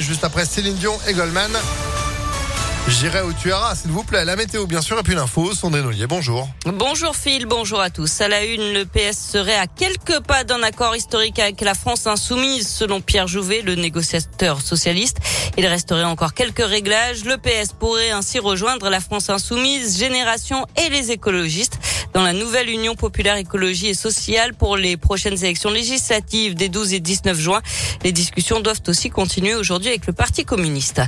juste après Céline Dion et Goldman. J'irai où tu iras, s'il vous plaît. La météo, bien sûr, et puis l'info. Sandrine Ollier, bonjour. Bonjour Phil, bonjour à tous. À la une, le PS serait à quelques pas d'un accord historique avec la France insoumise, selon Pierre Jouvet, le négociateur socialiste. Il resterait encore quelques réglages. Le PS pourrait ainsi rejoindre la France insoumise, Génération et les écologistes dans la nouvelle Union populaire écologie et sociale pour les prochaines élections législatives des 12 et 19 juin. Les discussions doivent aussi continuer aujourd'hui avec le Parti communiste.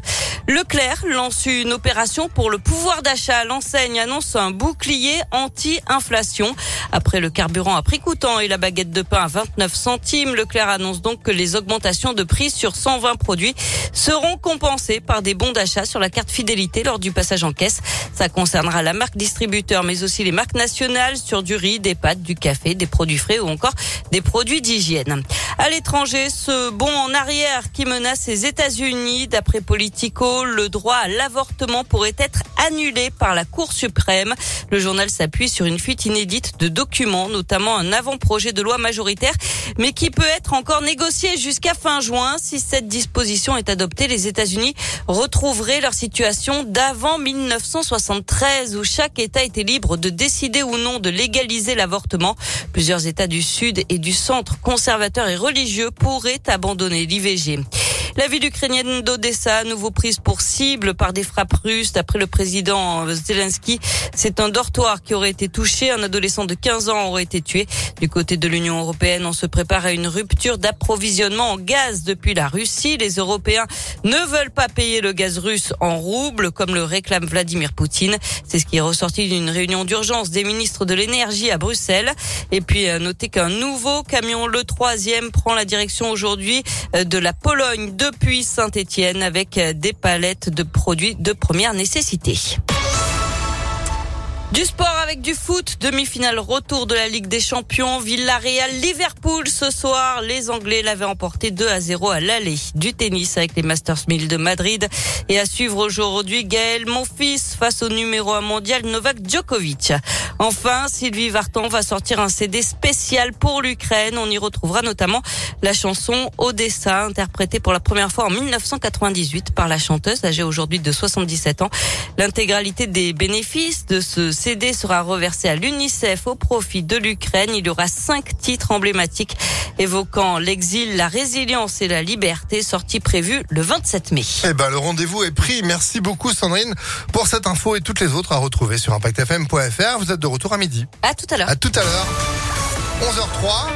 Leclerc lance une opération pour le pouvoir d'achat. L'enseigne annonce un bouclier anti-inflation. Après le carburant à prix coûtant et la baguette de pain à 29 centimes, Leclerc annonce donc que les augmentations de prix sur 120 produits seront compensées par des bons d'achat sur la carte fidélité lors du passage en caisse. Ça concernera la marque distributeur mais aussi les marques nationales sur du riz, des pâtes, du café, des produits frais ou encore des produits d'hygiène. À l'étranger, ce bond en arrière qui menace les États-Unis, d'après Politico, le droit à l'avortement pourrait être annulé par la Cour suprême. Le journal s'appuie sur une fuite inédite de documents, notamment un avant-projet de loi majoritaire, mais qui peut être encore négocié jusqu'à fin juin. Si cette disposition est adoptée, les États-Unis retrouveraient leur situation d'avant 1973, où chaque État était libre de décider ou non de légaliser l'avortement. Plusieurs États du Sud et du centre conservateurs et religieux pourraient abandonner l'IVG. La ville ukrainienne d'Odessa, nouveau prise pour cible par des frappes russes. D'après le président Zelensky, c'est un dortoir qui aurait été touché. Un adolescent de 15 ans aurait été tué. Du côté de l'Union européenne, on se prépare à une rupture d'approvisionnement en gaz depuis la Russie. Les Européens ne veulent pas payer le gaz russe en roubles, comme le réclame Vladimir Poutine. C'est ce qui est ressorti d'une réunion d'urgence des ministres de l'énergie à Bruxelles. Et puis, notez qu'un nouveau camion, le troisième, prend la direction aujourd'hui euh, de la Pologne depuis Saint-Étienne avec des palettes de produits de première nécessité. Du sport avec du foot, demi-finale retour de la Ligue des Champions, Villarreal, Liverpool ce soir. Les Anglais l'avaient emporté 2 à 0 à l'aller. Du tennis avec les Masters 1000 de Madrid. Et à suivre aujourd'hui Gaël Monfils face au numéro 1 mondial Novak Djokovic. Enfin, Sylvie Vartan va sortir un CD spécial pour l'Ukraine. On y retrouvera notamment la chanson Odessa, interprétée pour la première fois en 1998 par la chanteuse âgée aujourd'hui de 77 ans. L'intégralité des bénéfices de ce CD sera reversé à l'UNICEF au profit de l'Ukraine. Il y aura cinq titres emblématiques évoquant l'exil, la résilience et la liberté, sortie prévue le 27 mai. Eh ben, le rendez-vous est pris. Merci beaucoup, Sandrine, pour cette info et toutes les autres à retrouver sur ImpactFM.fr. Vous êtes de retour à midi. À tout à l'heure. À tout à l'heure. 11h03.